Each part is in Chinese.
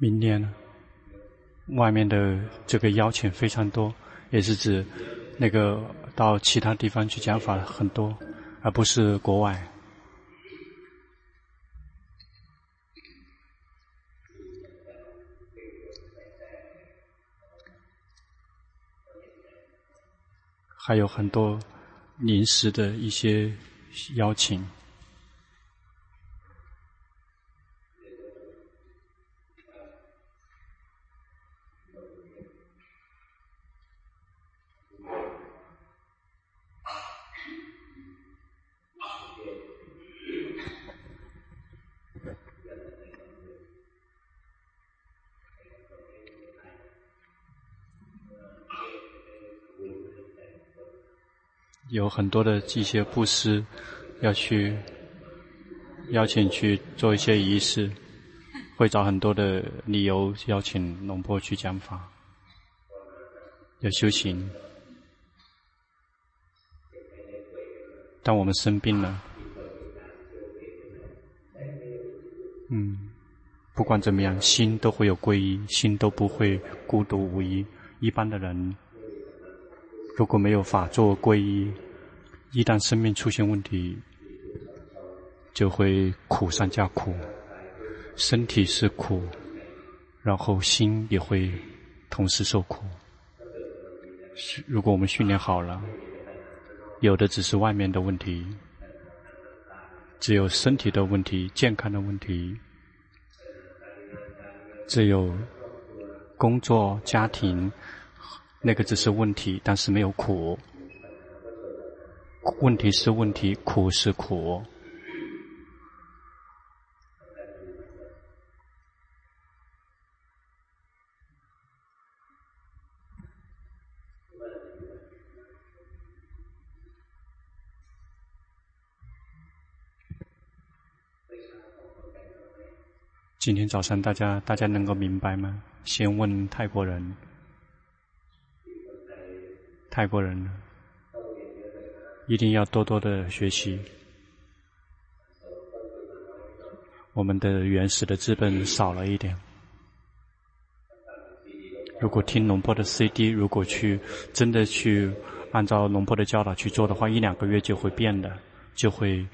明年，外面的这个邀请非常多，也是指那个到其他地方去讲法很多，而不是国外。还有很多临时的一些邀请。有很多的一些布施，要去邀请去做一些仪式，会找很多的理由邀请龙婆去讲法，要修行。当我们生病了，嗯，不管怎么样，心都会有皈依，心都不会孤独无依。一般的人如果没有法做皈依，一旦生命出现问题，就会苦上加苦，身体是苦，然后心也会同时受苦。如果我们训练好了，有的只是外面的问题，只有身体的问题、健康的问题，只有工作、家庭，那个只是问题，但是没有苦。问题是问题，苦是苦。今天早上大家大家能够明白吗？先问泰国人，泰国人呢。一定要多多的学习。我们的原始的资本少了一点。如果听龙婆的 CD，如果去真的去按照龙婆的教导去做的话，一两个月就会变的，就会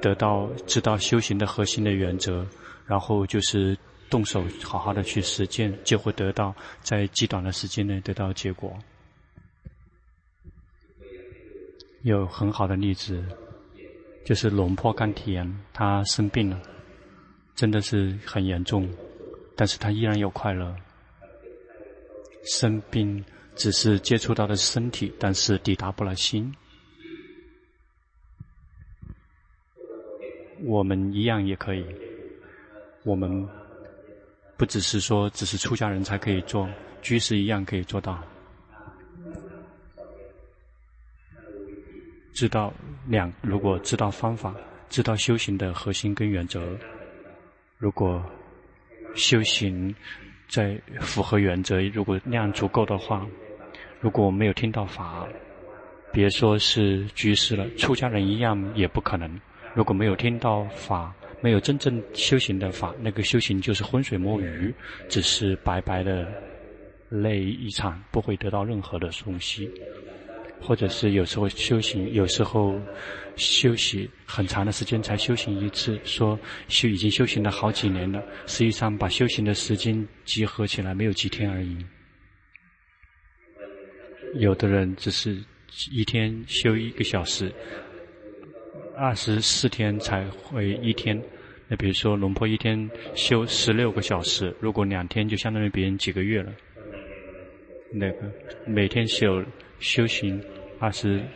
得到知道修行的核心的原则，然后就是动手好好的去实践，就会得到在极短的时间内得到结果。有很好的例子，就是龙破甘田，他生病了，真的是很严重，但是他依然有快乐。生病只是接触到的身体，但是抵达不了心。我们一样也可以，我们不只是说只是出家人才可以做，居士一样可以做到。知道两，如果知道方法，知道修行的核心跟原则，如果修行在符合原则，如果量足够的话，如果没有听到法，别说是居士了，出家人一样也不可能。如果没有听到法，没有真正修行的法，那个修行就是浑水摸鱼，只是白白的累一场，不会得到任何的东西。或者是有时候修行，有时候休息很长的时间才修行一次，说修已经修行了好几年了，实际上把修行的时间集合起来没有几天而已。有的人只是一天修一个小时，二十四天才会一天。那比如说龙婆一天修十六个小时，如果两天就相当于别人几个月了。那个每天修。修行二十，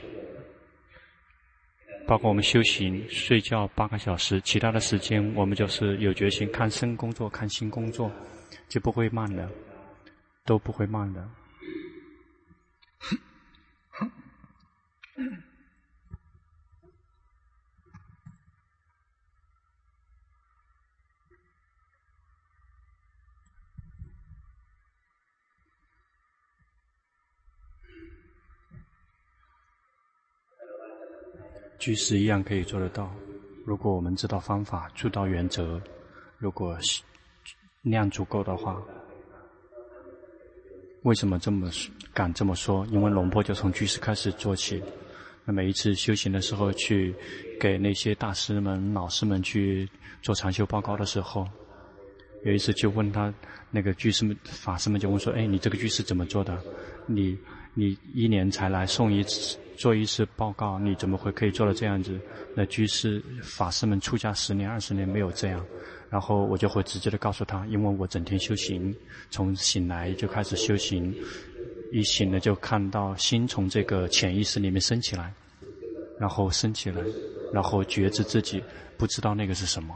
包括我们修行睡觉八个小时，其他的时间我们就是有决心看身工作，看新工作，就不会慢的，都不会慢的。居士一样可以做得到。如果我们知道方法，知道原则，如果量足够的话，为什么这么敢这么说？因为龙婆就从居士开始做起。那每一次修行的时候，去给那些大师们、老师们去做禅修报告的时候，有一次就问他那个居士们、法师们就问说：“哎，你这个居士怎么做的？你你一年才来送一次、做一次报告，你怎么会可以做到这样子？那居士法师们出家十年、二十年没有这样。”然后我就会直接的告诉他，因为我整天修行，从醒来就开始修行，一醒了就看到心从这个潜意识里面升起来，然后升起来，然后觉知自己不知道那个是什么，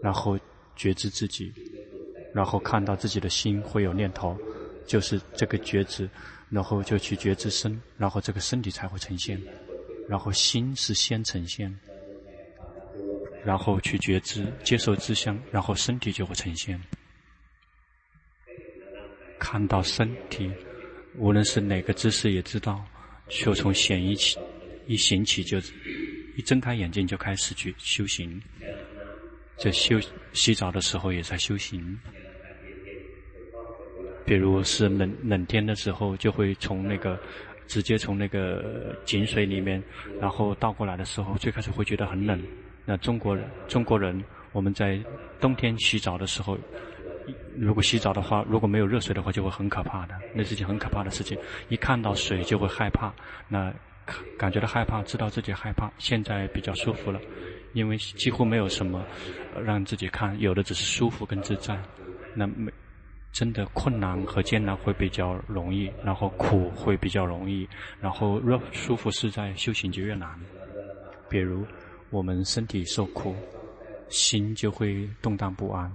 然后觉知自己，然后看到自己的心会有念头，就是这个觉知，然后就去觉知身，然后这个身体才会呈现，然后心是先呈现。然后去觉知，接受之相，然后身体就会呈现。看到身体，无论是哪个姿势，也知道，就从显一起，一醒起就，一睁开眼睛就开始去修行。在修洗澡的时候也在修行。比如是冷冷天的时候，就会从那个直接从那个井水里面，然后倒过来的时候，最开始会觉得很冷。那中国人，中国人，我们在冬天洗澡的时候，如果洗澡的话，如果没有热水的话，就会很可怕的，那是件很可怕的事情。一看到水就会害怕，那感觉到害怕，知道自己害怕。现在比较舒服了，因为几乎没有什么让自己看，有的只是舒服跟自在。那没真的困难和艰难会比较容易，然后苦会比较容易，然后越舒服自在，修行就越难。比如。我们身体受苦，心就会动荡不安。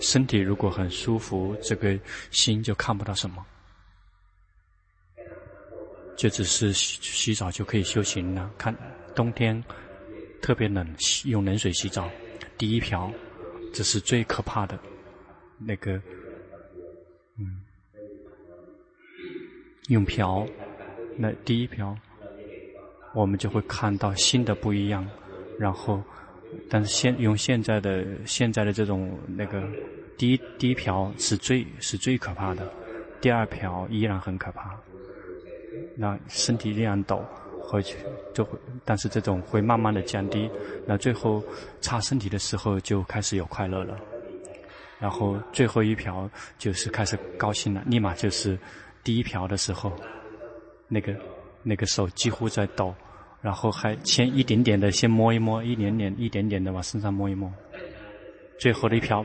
身体如果很舒服，这个心就看不到什么，就只是洗洗澡就可以修行了。看冬天特别冷，用冷水洗澡，第一瓢，这是最可怕的。那个，嗯，用瓢，那第一瓢。我们就会看到新的不一样，然后，但是现用现在的现在的这种那个第一第一瓢是最是最可怕的，第二瓢依然很可怕，那身体依然抖，回去就会，但是这种会慢慢的降低，那最后擦身体的时候就开始有快乐了，然后最后一瓢就是开始高兴了，立马就是第一瓢的时候，那个。那个手几乎在抖，然后还先一点点的先摸一摸，一点点一点点的往身上摸一摸，最后的一瓢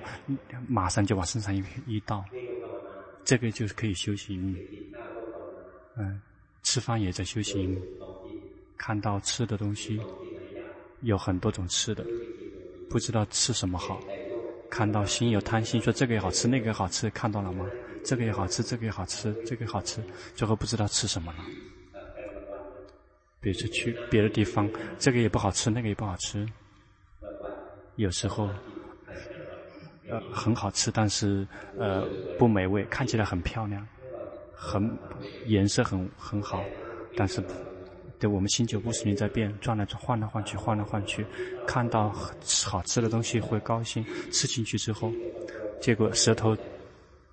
马上就往身上一一倒，这个就是可以修行。嗯，吃饭也在修行，看到吃的东西有很多种吃的，不知道吃什么好，看到心有贪心，说这个也好吃，那个也好吃，看到了吗？这个也好吃，这个也好吃，这个也好吃，最后不知道吃什么了。比如说去别的地方，这个也不好吃，那个也不好吃。有时候，呃，很好吃，但是呃不美味，看起来很漂亮，很颜色很很好，但是对我们心就不时在变，转来转，换来换去，换来换去。看到好吃的东西会高兴，吃进去之后，结果舌头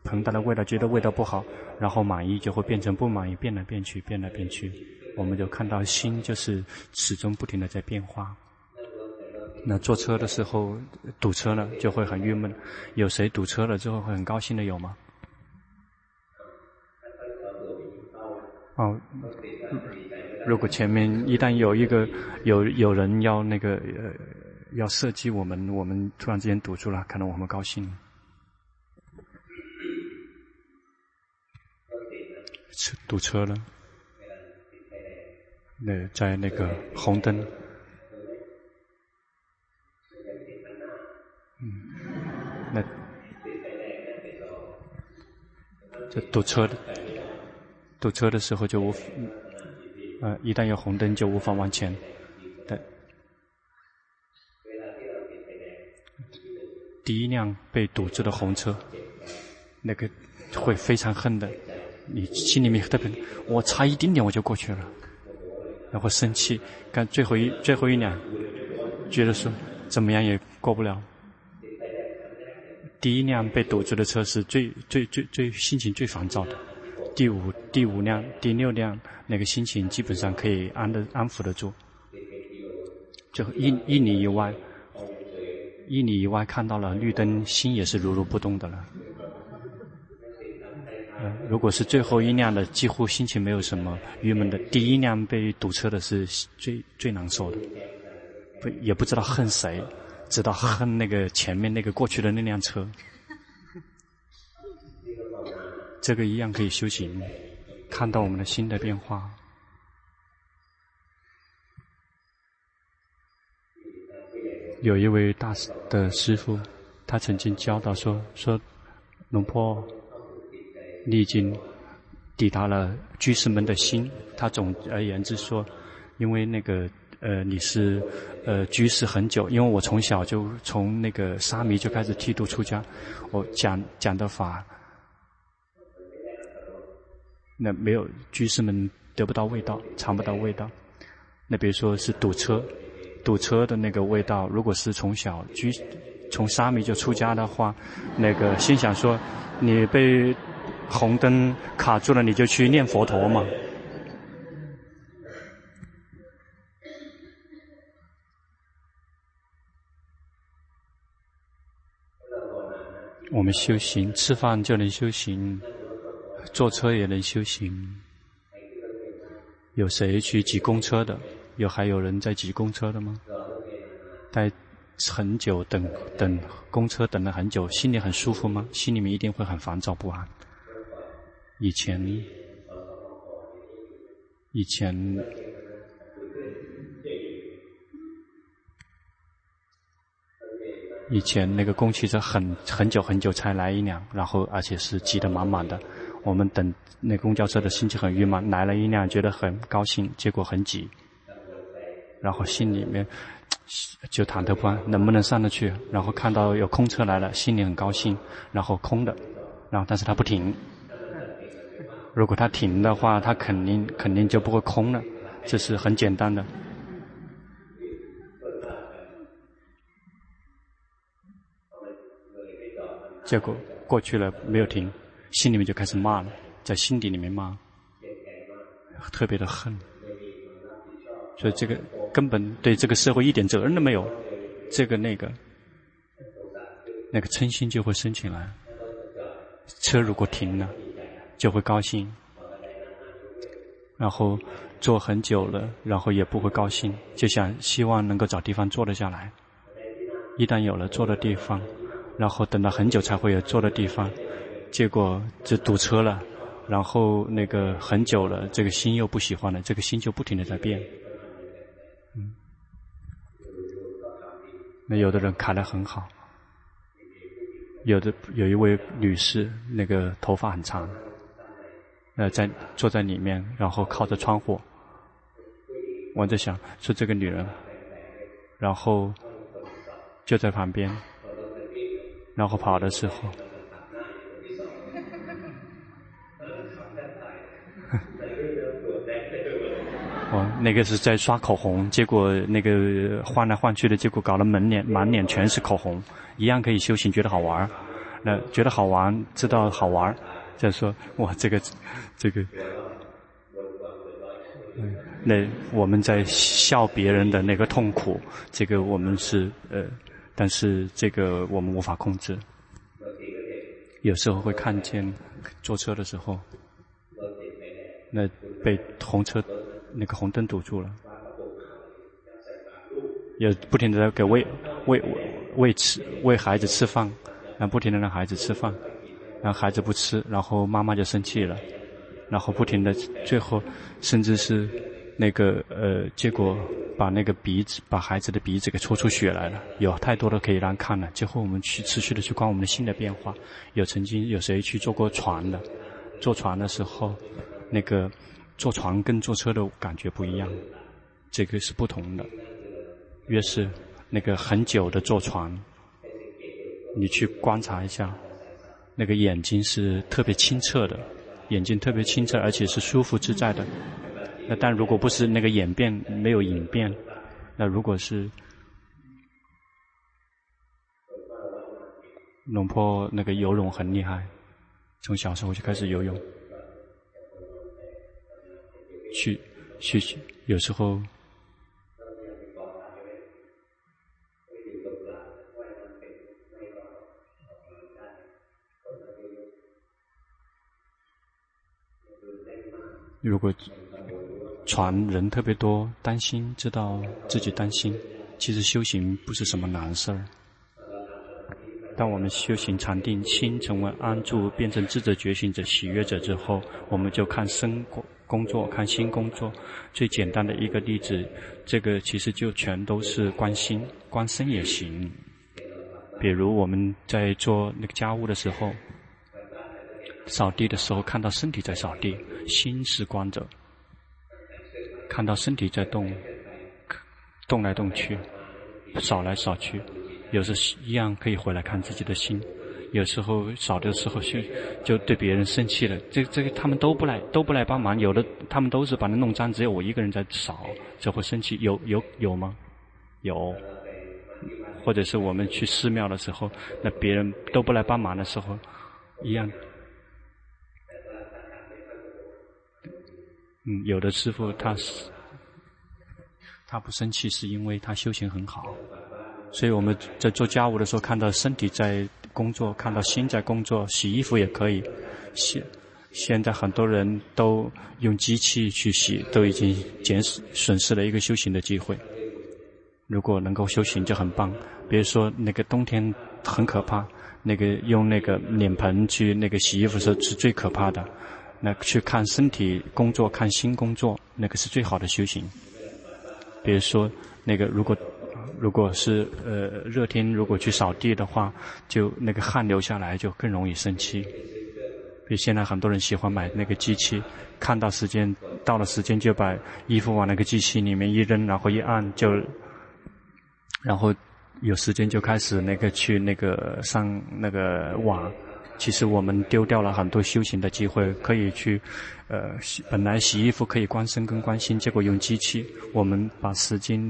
膨大的味道觉得味道不好，然后满意就会变成不满意，变来变去，变来变去。我们就看到心就是始终不停的在变化。那坐车的时候堵车了就会很郁闷，有谁堵车了之后会很高兴的有吗？哦，如果前面一旦有一个有有人要那个呃要射击我们，我们突然之间堵住了，可能我们高兴。车堵车了。那在那个红灯，嗯，那这堵车的堵车的时候就无，呃，一旦有红灯就无法往前。对，第一辆被堵住的红车，那个会非常恨的，你心里面特别，我差一丁点我就过去了。然后生气，看最后一最后一辆，觉得说怎么样也过不了。第一辆被堵住的车是最最最最心情最烦躁的。第五第五辆、第六辆那个心情基本上可以安的安抚得住。就一一里以外，一里以外看到了绿灯，心也是如如不动的了。嗯，如果是最后一辆的，几乎心情没有什么郁闷的。第一辆被堵车的是最最难受的，不也不知道恨谁，知道恨那个前面那个过去的那辆车。这个一样可以修行，看到我们的心的变化。有一位大师的师父，他曾经教导说：“说，龙婆，你已经抵达了居士们的心。”他总而言之说：“因为那个呃，你是呃居士很久，因为我从小就从那个沙弥就开始剃度出家，我讲讲的法。”那没有居士们得不到味道，尝不到味道。那比如说是堵车，堵车的那个味道，如果是从小居从沙弥就出家的话，那个心想说，你被红灯卡住了，你就去念佛陀嘛。我们修行，吃饭就能修行。坐车也能修行。有谁去挤公车的？有还有人在挤公车的吗？待很久等等公车等了很久，心里很舒服吗？心里面一定会很烦躁不安。以前，以前，以前那个公汽车很很久很久才来一辆，然后而且是挤得满满的。我们等那公交车的心情很郁闷，来了一辆觉得很高兴，结果很挤，然后心里面 就忐忑不安，能不能上得去？然后看到有空车来了，心里很高兴，然后空的，然后但是他不停。如果他停的话，他肯定肯定就不会空了，这是很简单的。结果过去了，没有停。心里面就开始骂了，在心底里面骂，特别的恨，所以这个根本对这个社会一点责任都没有，这个那个，那个嗔心就会升起来。车如果停了，就会高兴，然后坐很久了，然后也不会高兴，就想希望能够找地方坐得下来。一旦有了坐的地方，然后等了很久才会有坐的地方。结果就堵车了，然后那个很久了，这个心又不喜欢了，这个心就不停的在变。嗯，那有的人卡得很好，有的有一位女士，那个头发很长，呃，在坐在里面，然后靠着窗户，我在想说这个女人，然后就在旁边，然后跑的时候。哦，那个是在刷口红，结果那个换来换去的，结果搞得满脸满脸全是口红，一样可以修行，觉得好玩，那觉得好玩，知道好玩，再说哇，这个这个，嗯，那我们在笑别人的那个痛苦，这个我们是呃，但是这个我们无法控制，有时候会看见坐车的时候，那被红车。那个红灯堵住了，也不停地在给喂喂喂吃喂孩子吃饭，然后不停地让孩子吃饭，然后孩子不吃，然后妈妈就生气了，然后不停地，最后甚至是那个呃，结果把那个鼻子把孩子的鼻子给戳出血来了，有太多的可以让看了。最后我们去持续的去观我们的心的变化。有曾经有谁去坐过船的？坐船的时候，那个。坐船跟坐车的感觉不一样，这个是不同的。越是那个很久的坐船，你去观察一下，那个眼睛是特别清澈的，眼睛特别清澈，而且是舒服自在的。那但如果不是那个眼变没有影变，那如果是龙坡那个游泳很厉害，从小时候就开始游泳，去去去有时候。如果船人特别多，担心，知道自己担心，其实修行不是什么难事儿。当我们修行禅定，心成为安住，变成智者、觉醒者、喜悦者之后，我们就看身工作，看心工作。最简单的一个例子，这个其实就全都是观心，观身也行。比如我们在做那个家务的时候。扫地的时候，看到身体在扫地，心是观者；看到身体在动，动来动去，扫来扫去，有时一样可以回来看自己的心。有时候扫的时候就就对别人生气了，这这个他们都不来都不来帮忙，有的他们都是把它弄脏，只有我一个人在扫，就会生气。有有有吗？有。或者是我们去寺庙的时候，那别人都不来帮忙的时候，一样。嗯，有的师傅他是他不生气，是因为他修行很好。所以我们在做家务的时候，看到身体在工作，看到心在工作，洗衣服也可以。现现在很多人都用机器去洗，都已经减损失了一个修行的机会。如果能够修行就很棒。比如说那个冬天很可怕，那个用那个脸盆去那个洗衣服是是最可怕的。那去看身体工作，看心工作，那个是最好的修行。比如说，那个如果如果是呃热天，如果去扫地的话，就那个汗流下来，就更容易生气。比现在很多人喜欢买那个机器，看到时间到了时间就把衣服往那个机器里面一扔，然后一按就，然后有时间就开始那个去那个上那个网。其实我们丢掉了很多修行的机会，可以去，呃，本来洗衣服可以观身跟观心，结果用机器，我们把时间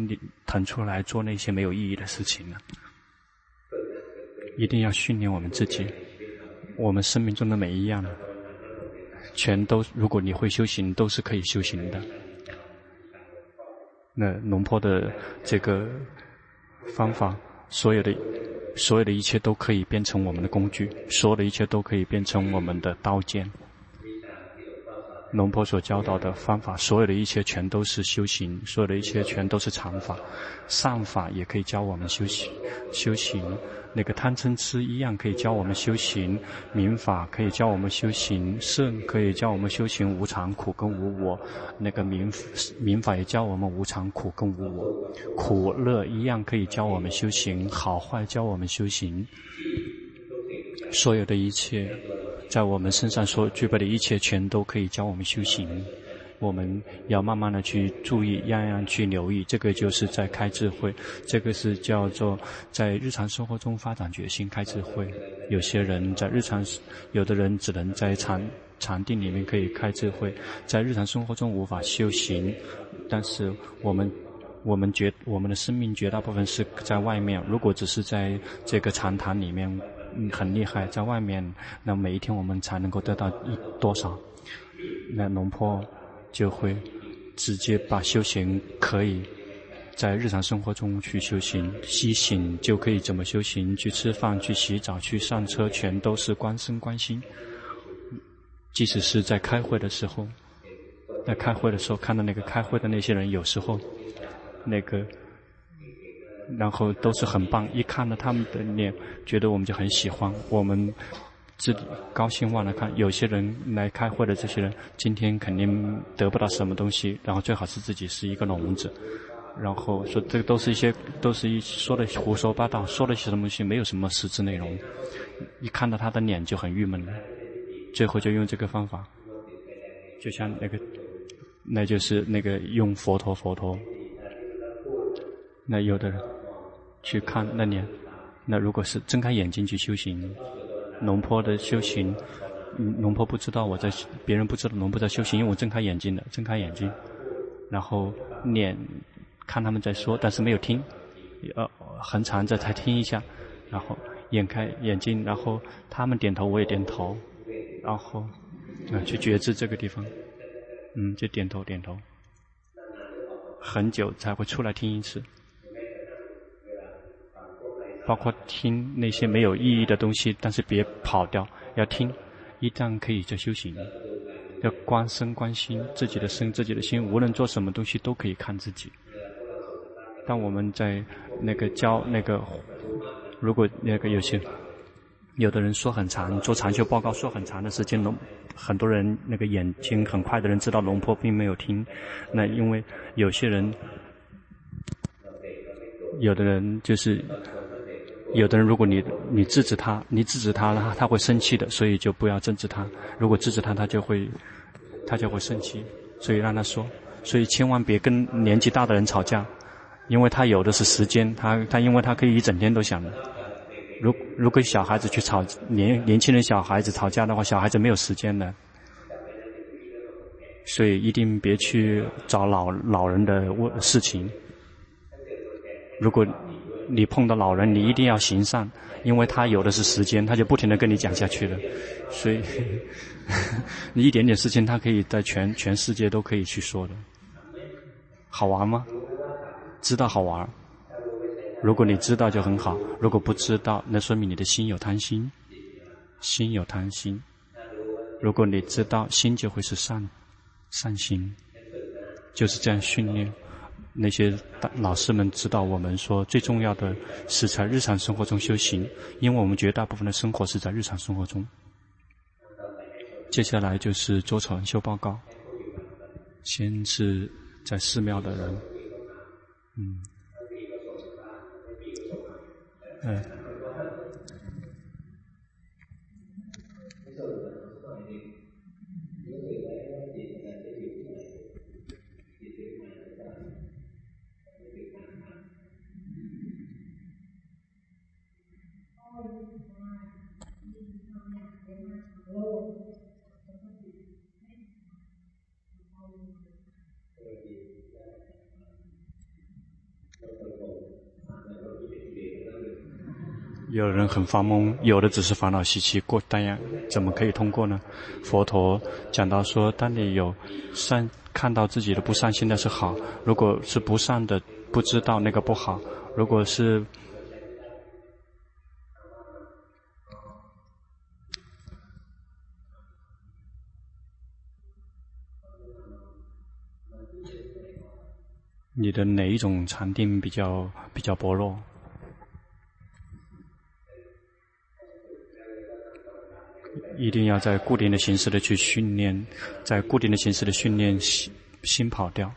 腾出来做那些没有意义的事情了。一定要训练我们自己，我们生命中的每一样，全都如果你会修行，都是可以修行的。那龙坡的这个方法，所有的。所有的一切都可以变成我们的工具，所有的一切都可以变成我们的刀剑。龙婆所教导的方法，所有的一切全都是修行，所有的一切全都是禅法，善法也可以教我们修行，修行。那个贪嗔痴一样可以教我们修行，明法可以教我们修行，圣可以教我们修行无常、苦跟无我。那个明明法也教我们无常、苦跟无我，苦乐一样可以教我们修行，好坏教我们修行。所有的一切，在我们身上所具备的一切，全都可以教我们修行。我们要慢慢的去注意，样样去留意，这个就是在开智慧，这个是叫做在日常生活中发展决心开智慧。有些人在日常，有的人只能在禅禅定里面可以开智慧，在日常生活中无法修行。但是我们我们绝我们的生命绝大部分是在外面，如果只是在这个禅堂里面嗯很厉害，在外面，那每一天我们才能够得到一多少？那龙坡。就会直接把修行可以在日常生活中去修行，西行就可以怎么修行，去吃饭、去洗澡、去上车，全都是观身观心。即使是在开会的时候，在开会的时候看到那个开会的那些人，有时候那个，然后都是很棒，一看到他们的脸，觉得我们就很喜欢我们。自己高兴忘了看，有些人来开会的这些人，今天肯定得不到什么东西，然后最好是自己是一个聋子，然后说这个都是一些都是一说的胡说八道，说的些什么东西没有什么实质内容，一看到他的脸就很郁闷了，最后就用这个方法，就像那个，那就是那个用佛陀佛陀，那有的人去看那年，那如果是睁开眼睛去修行。龙坡的修行，龙坡不知道我在，别人不知道龙坡在修行，因为我睁开眼睛的，睁开眼睛，然后脸看他们在说，但是没有听，呃，很长，这才听一下，然后眼开眼睛，然后他们点头，我也点头，然后啊，去觉知这个地方，嗯，就点头点头，很久才会出来听一次，包括听那些没有意义的东西，但是别跑掉，要听，一旦可以就修行，要观身观心，自己的身自己的心，无论做什么东西都可以看自己。当我们在那个教那个，如果那个有些有的人说很长，做长修报告说很长的时间，龙很多人那个眼睛很快的人知道龙婆并没有听，那因为有些人，有的人就是，有的人如果你你制止他，你制止他，他他会生气的，所以就不要制止他。如果制止他，他就会他就会生气，所以让他说，所以千万别跟年纪大的人吵架。因为他有的是时间，他他因为他可以一整天都想。如如果小孩子去吵年年轻人小孩子吵架的话，小孩子没有时间的。所以一定别去找老老人的问事情。如果你碰到老人，你一定要行善，因为他有的是时间，他就不停的跟你讲下去了。所以 你一点点事情，他可以在全全世界都可以去说的。好玩吗？知道好玩，如果你知道就很好；如果不知道，那说明你的心有贪心，心有贪心。如果你知道，心就会是善，善心，就是这样训练。那些老师们指导我们说最重要的是在日常生活中修行，因为我们绝大部分的生活是在日常生活中。接下来就是做传修报告，先是在寺庙的人。嗯，嗯。有人很发懵，有的只是烦恼习气过，但样怎么可以通过呢？佛陀讲到说，当你有善看到自己的不善心，那是好；如果是不善的，不知道那个不好；如果是你的哪一种禅定比较比较薄弱？一定要在固定的形式的去训练，在固定的形式的训练心心跑掉，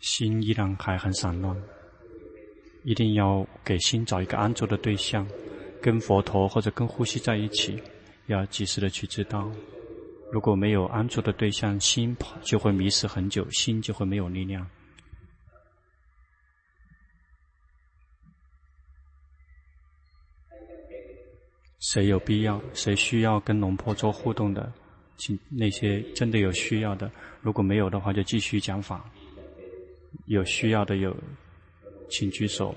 心依然还很散乱，一定要给心找一个安住的对象，跟佛陀或者跟呼吸在一起。要及时的去知道，如果没有安住的对象，心就会迷失很久，心就会没有力量。谁有必要？谁需要跟龙婆做互动的？请那些真的有需要的，如果没有的话，就继续讲法。有需要的有，请举手。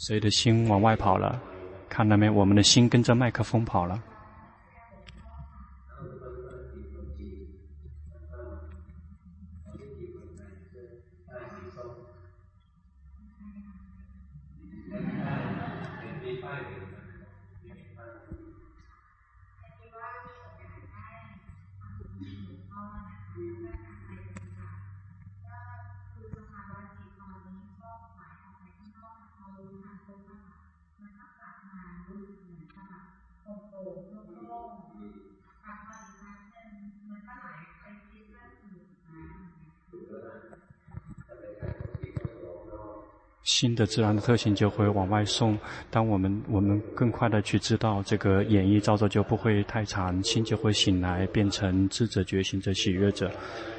谁的心往外跑了？看到没？我们的心跟着麦克风跑了。新的自然的特性就会往外送。当我们我们更快的去知道这个演绎造作就不会太长，心就会醒来，变成智者、觉醒者、喜悦者。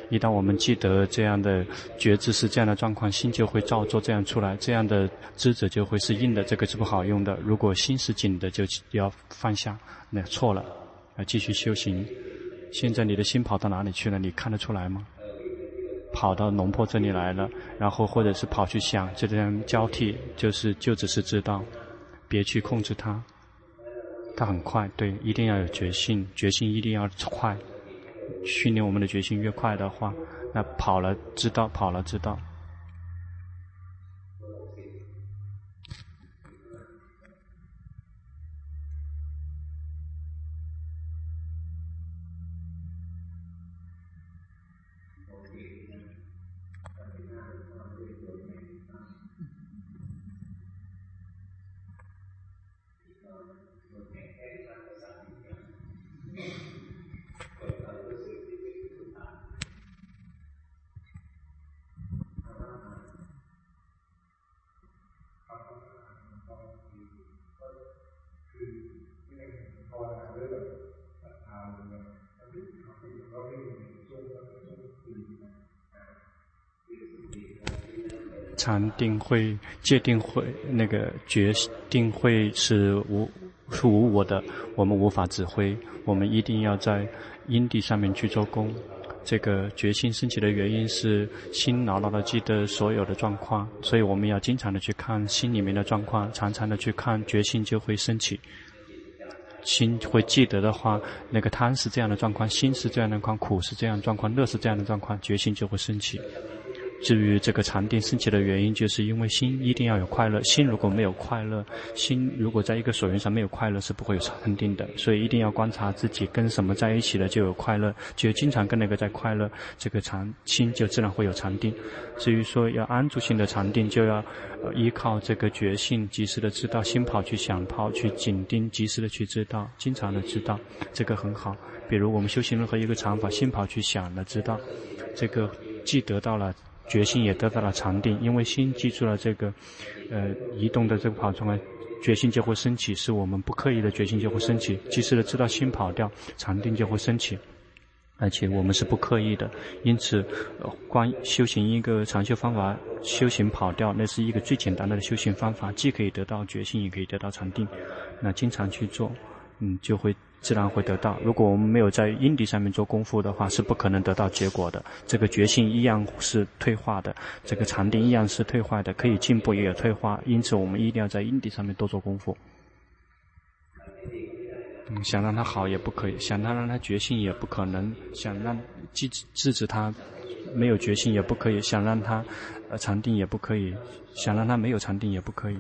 一旦我们记得这样的觉知是这样的状况，心就会照做这样出来，这样的知者就会是硬的，这个是不好用的。如果心是紧的，就要放下，那错了，要继续修行。现在你的心跑到哪里去了？你看得出来吗？跑到龙婆这里来了，然后或者是跑去想，就这样交替，就是就只是知道，别去控制它，它很快，对，一定要有决心，决心一定要快。训练我们的决心越快的话，那跑了知道，跑了知道。禅定会、戒定会、那个决定会是无是无我的，我们无法指挥。我们一定要在因地上面去做功。这个决心升起的原因是心牢牢的记得所有的状况，所以我们要经常的去看心里面的状况，常常的去看决心就会升起。心会记得的话，那个贪是这样的状况，心是这样的状况，苦是这样的状况，乐是这样的状况，决心就会升起。至于这个禅定升起的原因，就是因为心一定要有快乐。心如果没有快乐，心如果在一个所缘上没有快乐，是不会有禅定的。所以一定要观察自己跟什么在一起了，就有快乐，就经常跟那个在快乐，这个禅心就自然会有禅定。至于说要安住性的禅定，就要依靠这个觉性，及时的知道心跑去想，跑去紧盯，及时的去知道，经常的知道，这个很好。比如我们修行任何一个禅法，心跑去想了，知道这个既得到了。决心也得到了禅定，因为心记住了这个，呃，移动的这个跑出来，决心就会升起，是我们不刻意的决心就会升起，及时的知道心跑掉，禅定就会升起，而且我们是不刻意的，因此，光修行一个禅修方法，修行跑掉，那是一个最简单的修行方法，既可以得到决心，也可以得到禅定，那经常去做，嗯，就会。自然会得到。如果我们没有在因地上面做功夫的话，是不可能得到结果的。这个决心一样是退化的，这个禅定一样是退化的，可以进步也有退化。因此，我们一定要在因地上面多做功夫。嗯，想让它好也不可以，想他让他决心也不可能，想让制止制止他没有决心也不可以，想让他呃禅定也不可以，想让他没有禅定也不可以。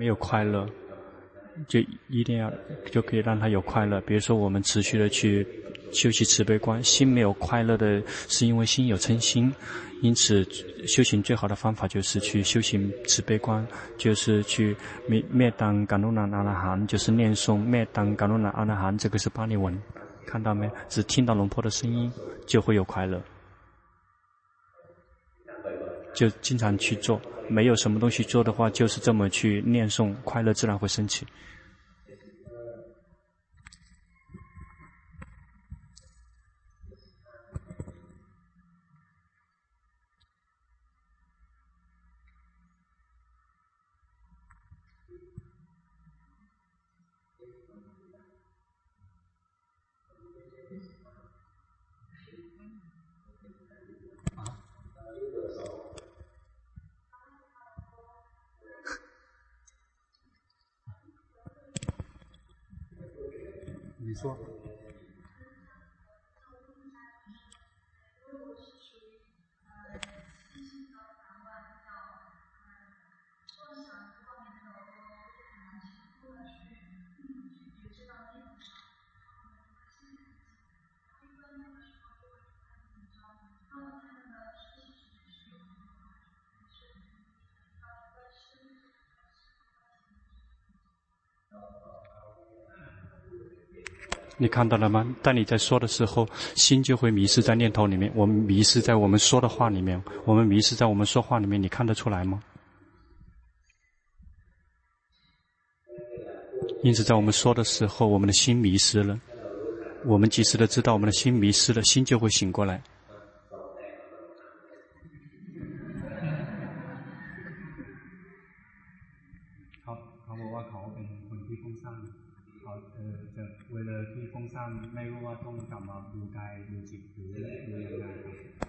没有快乐，就一定要就可以让他有快乐。比如说，我们持续的去修习慈悲观，心没有快乐的，是因为心有嗔心。因此，修行最好的方法就是去修行慈悲观，就是去灭灭当嘎鲁那阿那含，就是念诵灭当嘎鲁那阿那含。这个是巴利文，看到没？只听到龙婆的声音就会有快乐，就经常去做。没有什么东西做的话，就是这么去念诵，快乐自然会升起。你说。你看到了吗？当你在说的时候，心就会迷失在念头里面。我们迷失在我们说的话里面，我们迷失在我们说话里面。你看得出来吗？因此，在我们说的时候，我们的心迷失了。我们及时的知道我们的心迷失了，心就会醒过来。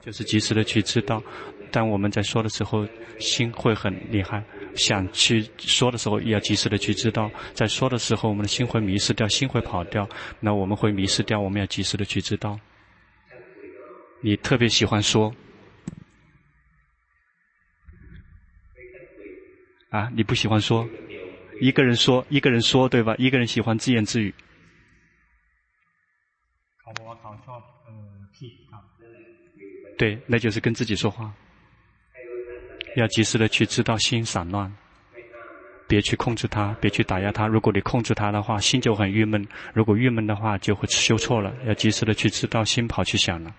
就是及时的去知道，但我们在说的时候，心会很厉害；想去说的时候，也要及时的去知道。在说的时候，我们的心会迷失掉，心会跑掉，那我们会迷失掉。我们要及时的去知道。你特别喜欢说，啊，你不喜欢说，一个人说，一个人说，对吧？一个人喜欢自言自语。我搞错了对，那就是跟自己说话，要及时的去知道心散乱，别去控制它，别去打压它。如果你控制它的话，心就很郁闷；如果郁闷的话，就会修错了。要及时的去知道心跑去想了。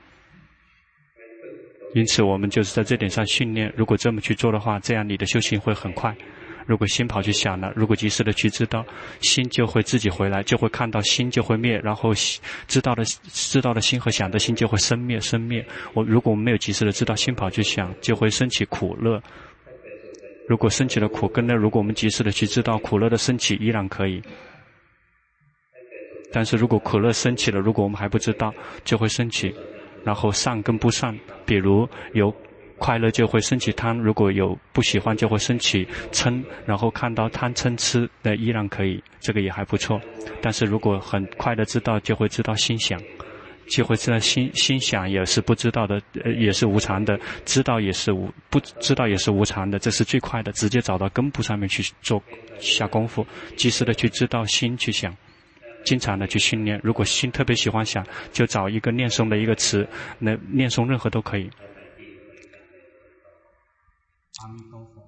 因此，我们就是在这点上训练。如果这么去做的话，这样你的修行会很快。如果心跑去想了，如果及时的去知道，心就会自己回来，就会看到心就会灭，然后知道的知道的心和想的心就会生灭生灭。我如果我们没有及时的知道心跑去想，就会升起苦乐。如果升起了苦根呢？如果我们及时的去知道苦乐的升起依然可以，但是如果苦乐升起了，如果我们还不知道，就会升起，然后善跟不善，比如有。快乐就会升起贪，如果有不喜欢就会升起嗔，然后看到贪嗔痴，那依然可以，这个也还不错。但是如果很快的知道，就会知道心想，就会知道心心想也是不知道的，呃，也是无常的，知道也是无不知道也是无常的，这是最快的，直接找到根部上面去做下功夫，及时的去知道心去想，经常的去训练。如果心特别喜欢想，就找一个念诵的一个词，那念诵任何都可以。阿弥陀佛。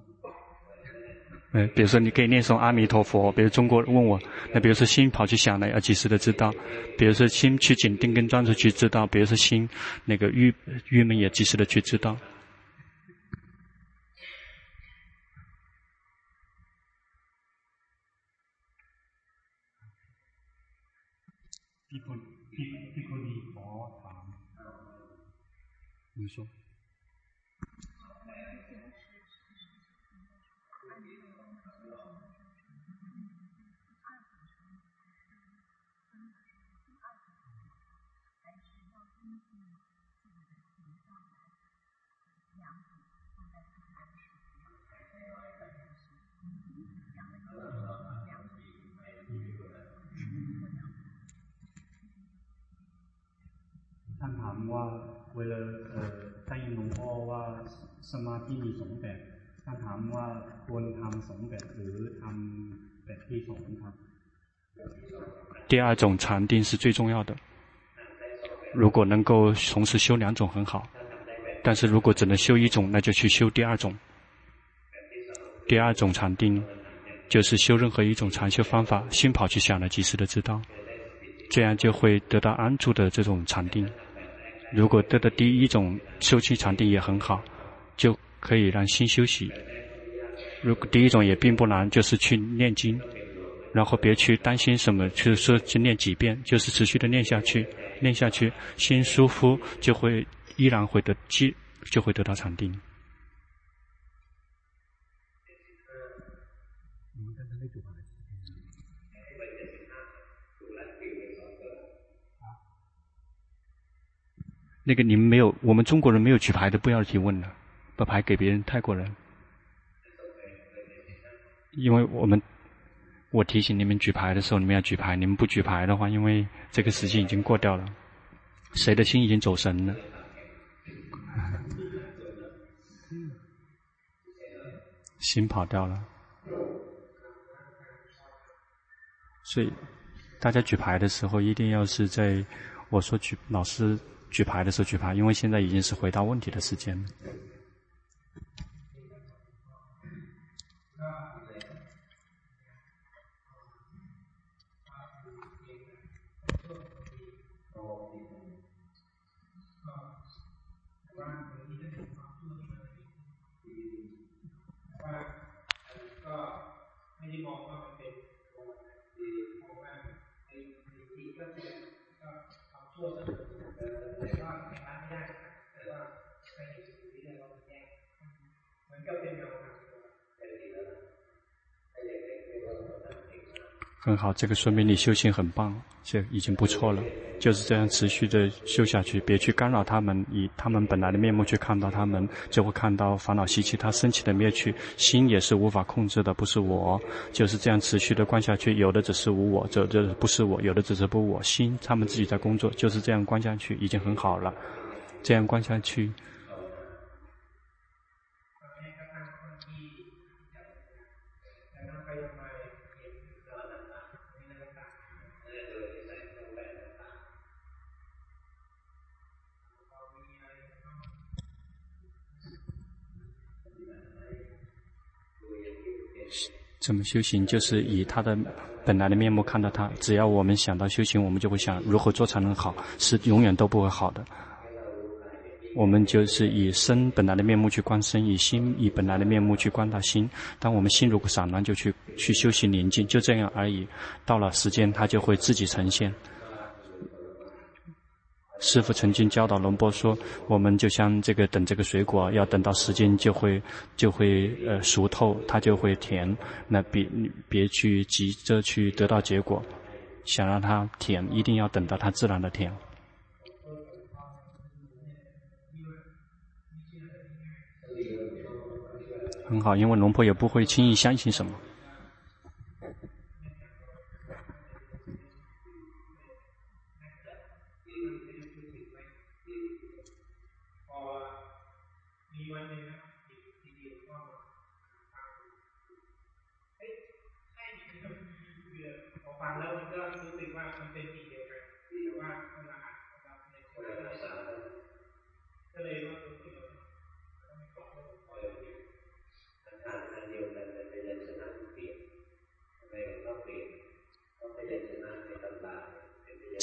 嗯，比如说你可以念诵阿弥陀佛。比如中国人问我，那比如说心跑去想了，要及时的知道；比如说心去紧盯跟专注去知道；比如说心那个郁郁闷也及时的去知道。你说。ว่าเวลาได้ยินหลวงพ่อว่าสมาธิมีสองแบบถ้าถามว่าควรทำสองแบบหรือทำแบบที่สองครับ第二种禅定是最重要的。如果能够同时修两种很好，但是如果只能修一种，那就去修第二种。第二种禅定就是修任何一种禅修方法，心跑去想了，及时的知道，这样就会得到安住的这种禅定。 如果得的第一种休息禅定也很好，就可以让心休息。如果第一种也并不难，就是去念经，然后别去担心什么，就是说去念几遍，就是持续的念下去，念下去，心舒服，就会依然会得机，就会得到禅定。那个你们没有，我们中国人没有举牌的，不要提问了，把牌给别人泰国人。因为我们，我提醒你们举牌的时候，你们要举牌。你们不举牌的话，因为这个时间已经过掉了，谁的心已经走神了，心跑掉了。所以，大家举牌的时候，一定要是在我说举老师。举牌的时候举牌，因为现在已经是回答问题的时间。很好，这个说明你修行很棒，这已经不错了。就是这样持续的修下去，别去干扰他们，以他们本来的面目去看到他们，就会看到烦恼习气，它升起的灭去，心也是无法控制的，不是我。就是这样持续的观下去，有的只是无我，这这不是我，有的只是不我心，他们自己在工作，就是这样观下去，已经很好了。这样观下去。怎么修行？就是以他的本来的面目看到他。只要我们想到修行，我们就会想如何做才能好，是永远都不会好的。我们就是以身本来的面目去观身，以心以本来的面目去观他心。当我们心如果散乱，就去去修行宁静，就这样而已。到了时间，他就会自己呈现。师傅曾经教导龙波说：“我们就像这个等这个水果，要等到时间就会就会呃熟透，它就会甜。那别别去急着去得到结果，想让它甜，一定要等到它自然的甜。”很好，因为龙婆也不会轻易相信什么。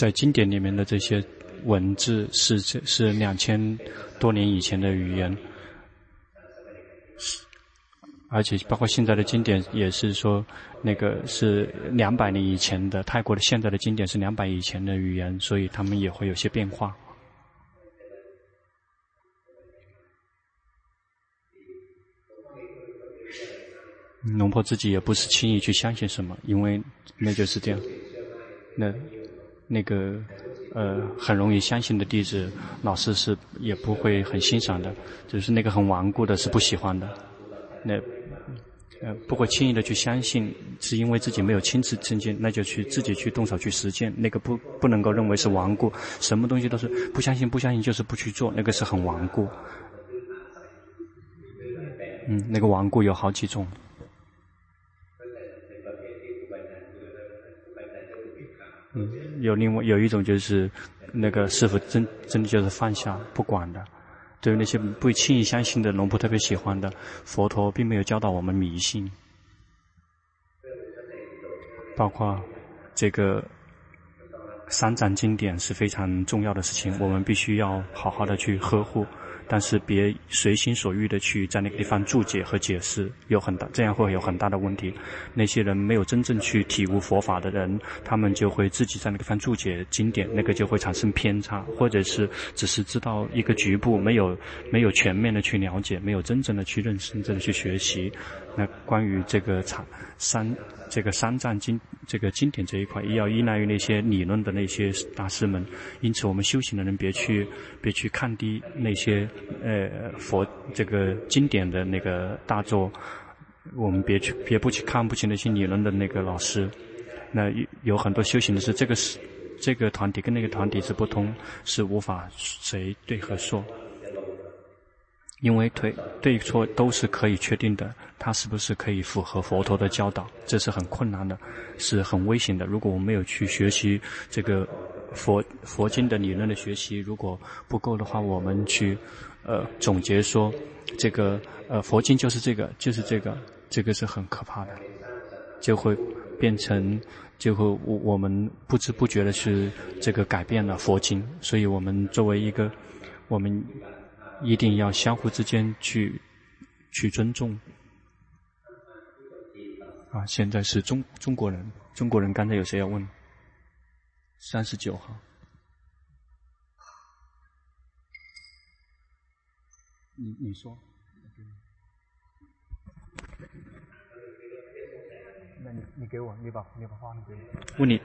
在经典里面的这些文字是这是两千多年以前的语言，而且包括现在的经典也是说那个是两百年以前的泰国的现在的经典是两百以前的语言，所以他们也会有些变化。龙婆自己也不是轻易去相信什么，因为那就是这样，那。那个，呃，很容易相信的弟子，老师是也不会很欣赏的，就是那个很顽固的，是不喜欢的。那，呃，不会轻易的去相信，是因为自己没有亲自亲近，那就去自己去动手去实践。那个不不能够认为是顽固，什么东西都是不相信，不相信就是不去做，那个是很顽固。嗯，那个顽固有好几种。嗯，有另外有一种就是，那个师傅真真的就是放下不管的，对于那些不轻易相信的龙婆特别喜欢的佛陀，并没有教导我们迷信，包括这个三藏经典是非常重要的事情，我们必须要好好的去呵护。但是别随心所欲的去在那个地方注解和解释，有很大这样会有很大的问题。那些人没有真正去体悟佛法的人，他们就会自己在那个地方注解经典，那个就会产生偏差，或者是只是知道一个局部，没有没有全面的去了解，没有真正的去认识，真的去学习。那关于这个禅三这个三藏经这个经典这一块，也要依赖于那些理论的那些大师们。因此，我们修行的人别去别去看低那些呃佛这个经典的那个大作，我们别去别不去看不起那些理论的那个老师。那有很多修行的是这个是这个团体跟那个团体是不同，是无法谁对和说。因为对对错都是可以确定的，它是不是可以符合佛陀的教导，这是很困难的，是很危险的。如果我没有去学习这个佛佛经的理论的学习，如果不够的话，我们去呃总结说这个呃佛经就是这个就是这个，这个是很可怕的，就会变成就会我我们不知不觉的是这个改变了佛经，所以我们作为一个我们。一定要相互之间去去尊重。啊，现在是中中国人，中国人刚才有谁要问？三十九号，你你说，那你你给我，你把你把话给我。问你，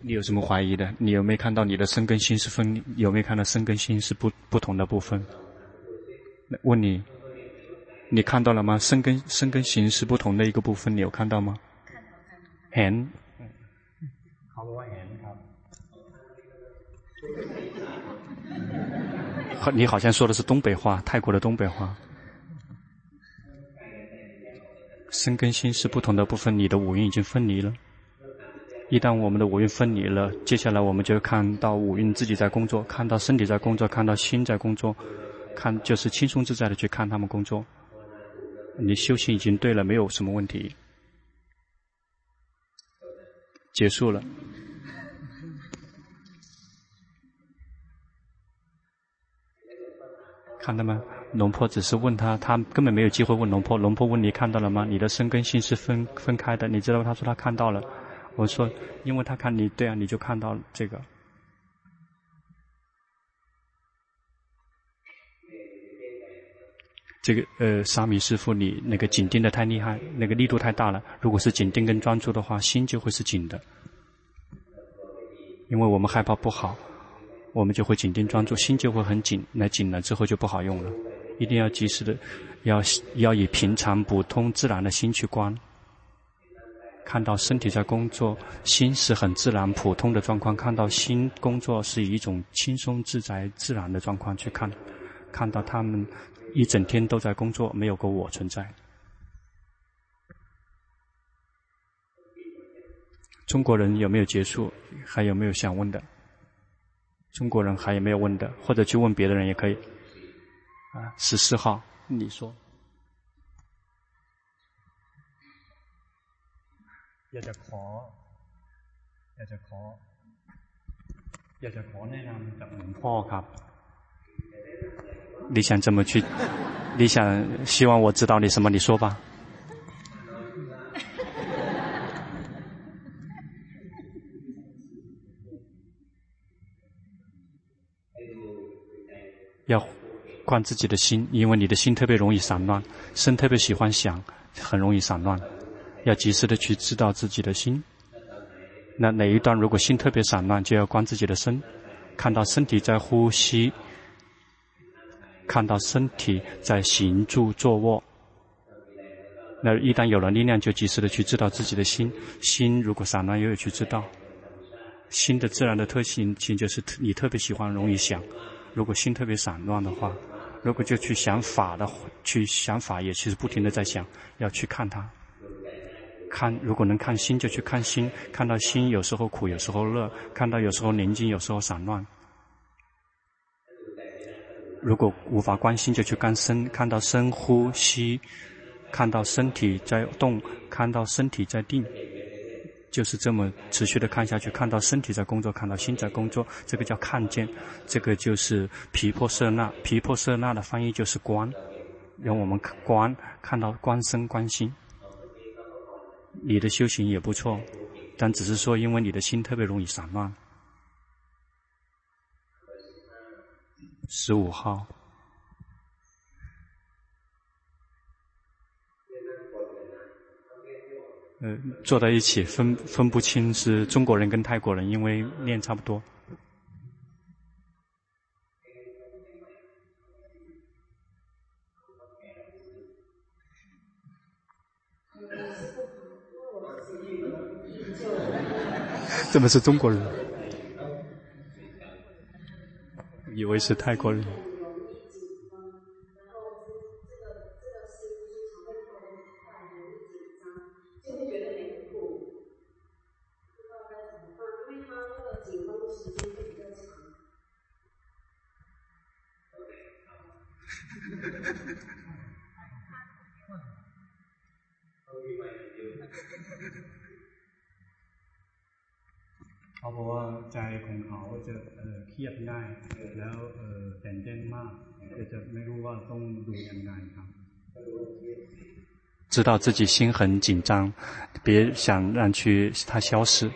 你有什么怀疑的？你有没有看到你的身跟心是分？有没有看到身跟心是不不同的部分？问你，你看到了吗？身跟身跟心是不同的一个部分，你有看到吗？看到。你好像说的是东北话，泰国的东北话。身跟心是不同的部分，你的五蕴已经分离了。一旦我们的五蕴分离了，接下来我们就看到五蕴自己在工作，看到身体在工作，看到心在工作，看就是轻松自在的去看他们工作。你修行已经对了，没有什么问题。结束了。看到吗？龙婆只是问他，他根本没有机会问龙婆。龙婆问你看到了吗？你的身跟心是分分开的，你知道？他说他看到了。我说，因为他看你，对啊，你就看到这个。这个呃，沙弥师傅，你那个紧盯的太厉害，那个力度太大了。如果是紧盯跟专注的话，心就会是紧的，因为我们害怕不好。我们就会紧盯专注，心就会很紧，那紧了之后就不好用了。一定要及时的，要要以平常、普通、自然的心去观，看到身体在工作，心是很自然、普通的状况；看到心工作是以一种轻松、自在、自然的状况去看，看到他们一整天都在工作，没有个我存在。中国人有没有结束？还有没有想问的？中国人还有没有问的，或者去问别的人也可以。啊，十四号，你说。 要จะขอ要จะขอ要จะขอแนะนำจากหลวงพ่อครับ。你想怎么去？你想希望我知道你什么？你说吧。要观自己的心，因为你的心特别容易散乱，身特别喜欢想，很容易散乱。 要及时的去知道自己的心。那哪一段如果心特别散乱，就要观自己的身，看到身体在呼吸，看到身体在行住坐卧。那一旦有了力量，就及时的去知道自己的心。心如果散乱，又有去知道。心的自然的特性，其实就是你特别喜欢，容易想。如果心特别散乱的话，如果就去想法的，去想法也其实不停的在想，要去看它，看如果能看心就去看心，看到心有时候苦有时候乐，看到有时候宁静有时候散乱。如果无法观心就去观身，看到深呼吸，看到身体在动，看到身体在定。就是这么持续的看下去，看到身体在工作，看到心在工作，这个叫看见，这个就是毗婆舍那。毗婆舍那的翻译就是观，让我们观看到观身观心。你的修行也不错，但只是说因为你的心特别容易散乱。十五号。呃，坐在一起分分不清是中国人跟泰国人，因为念差不多。怎么是中国人？以为是泰国人。知道自己心很紧张别想让去它消失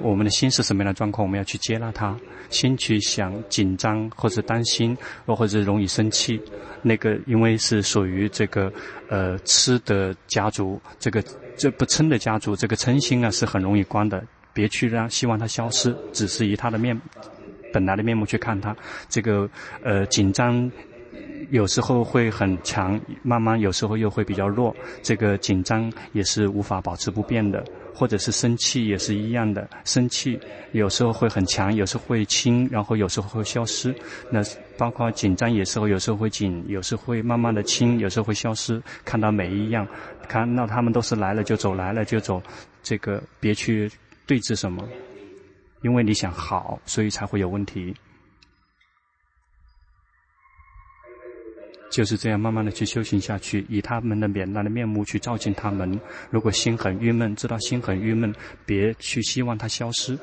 我们的心是什么样的状况我们要去接纳它先去想紧张或者担心又或者容易生气那个因为是属于这个呃吃的家族这个这不称的家族这个称心啊是很容易关的。别去让希望它消失只是以它的面本来的面目去看它。这个呃紧张有时候会很强，慢慢有时候又会比较弱。这个紧张也是无法保持不变的。或者是生气也是一样的，生气有时候会很强，有时候会轻，然后有时候会消失。那包括紧张，有时候有时候会紧，有时候会慢慢的轻，有时候会消失。看到每一样，看到他们都是来了就走，来了就走。这个别去对峙什么，因为你想好，所以才会有问题。就是这样，慢慢的去修行下去，以他们的脸来的面目去照见他们。如果心很郁闷，知道心很郁闷，别去希望它消失。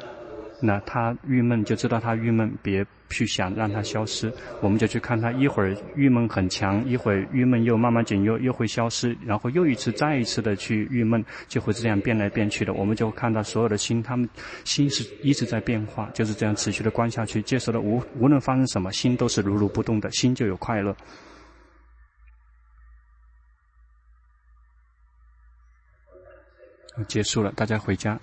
那他郁闷，就知道他郁闷，别去想让他消失。我们就去看他一会儿郁闷很强，一会儿郁闷又慢慢减又又会消失，然后又一次再一次的去郁闷，就会这样变来变去的。我们就看到所有的心，他们心是一直在变化，就是这样持续的观下去，接受了无无论发生什么，心都是如如不动的，心就有快乐。结束了，大家回家。